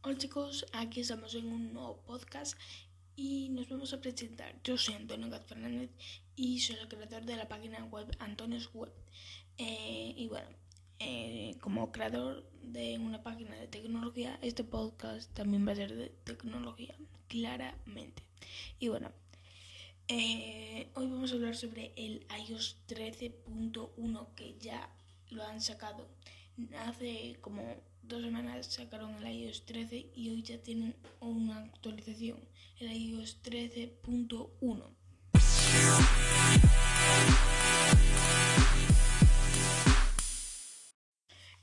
Hola chicos, aquí estamos en un nuevo podcast y nos vamos a presentar. Yo soy Antonio Gat Fernández y soy el creador de la página web Antonio's Web. Eh, y bueno, eh, como creador de una página de tecnología, este podcast también va a ser de tecnología, claramente. Y bueno, eh, hoy vamos a hablar sobre el iOS 13.1 que ya lo han sacado. Hace como dos semanas sacaron el iOS 13 y hoy ya tienen una actualización, el iOS 13.1.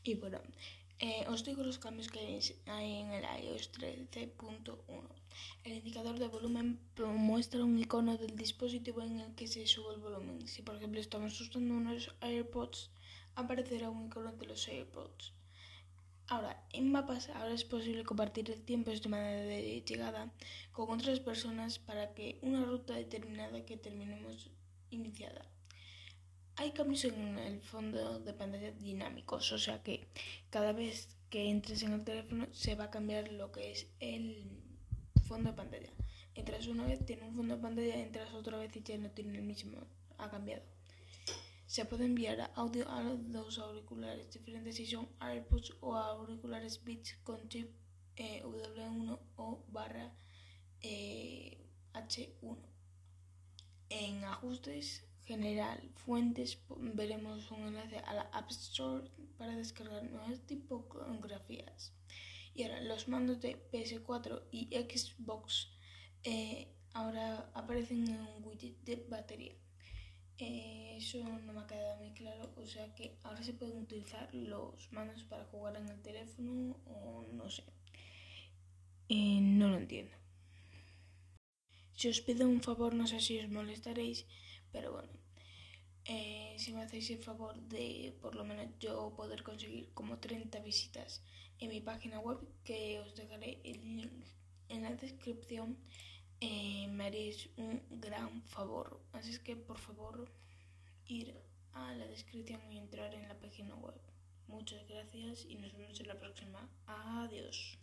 Y bueno, eh, os digo los cambios que hay en el iOS 13.1. El indicador de volumen muestra un icono del dispositivo en el que se sube el volumen. Si por ejemplo estamos usando unos AirPods, aparecerá un icono de los AirPods. Ahora, en mapas ahora es posible compartir el tiempo estimado de llegada con otras personas para que una ruta determinada que terminemos iniciada. Hay cambios en el fondo de pantalla dinámicos, o sea que cada vez que entres en el teléfono se va a cambiar lo que es el fondo de pantalla. Entras una vez, tiene un fondo de pantalla, entras otra vez y ya no tiene el mismo, ha cambiado. Se puede enviar audio a dos auriculares diferentes si son AirPods o auriculares Beats con chip eh, W1 o barra eh, H1. En ajustes general, fuentes, veremos un enlace a la App Store para descargar nuevas tipografías. Y ahora los mandos de PS4 y Xbox eh, ahora aparecen en un widget de batería. Eh, eso no me ha quedado muy claro, o sea que ahora se pueden utilizar los manos para jugar en el teléfono o no sé. Eh, no lo entiendo. Si os pido un favor, no sé si os molestaréis, pero bueno, eh, si me hacéis el favor de por lo menos yo poder conseguir como 30 visitas en mi página web, que os dejaré el link en la descripción eh, me haréis un gran favor. Así es que por favor ir a la descripción y entrar en la página web. Muchas gracias y nos vemos en la próxima. Adiós.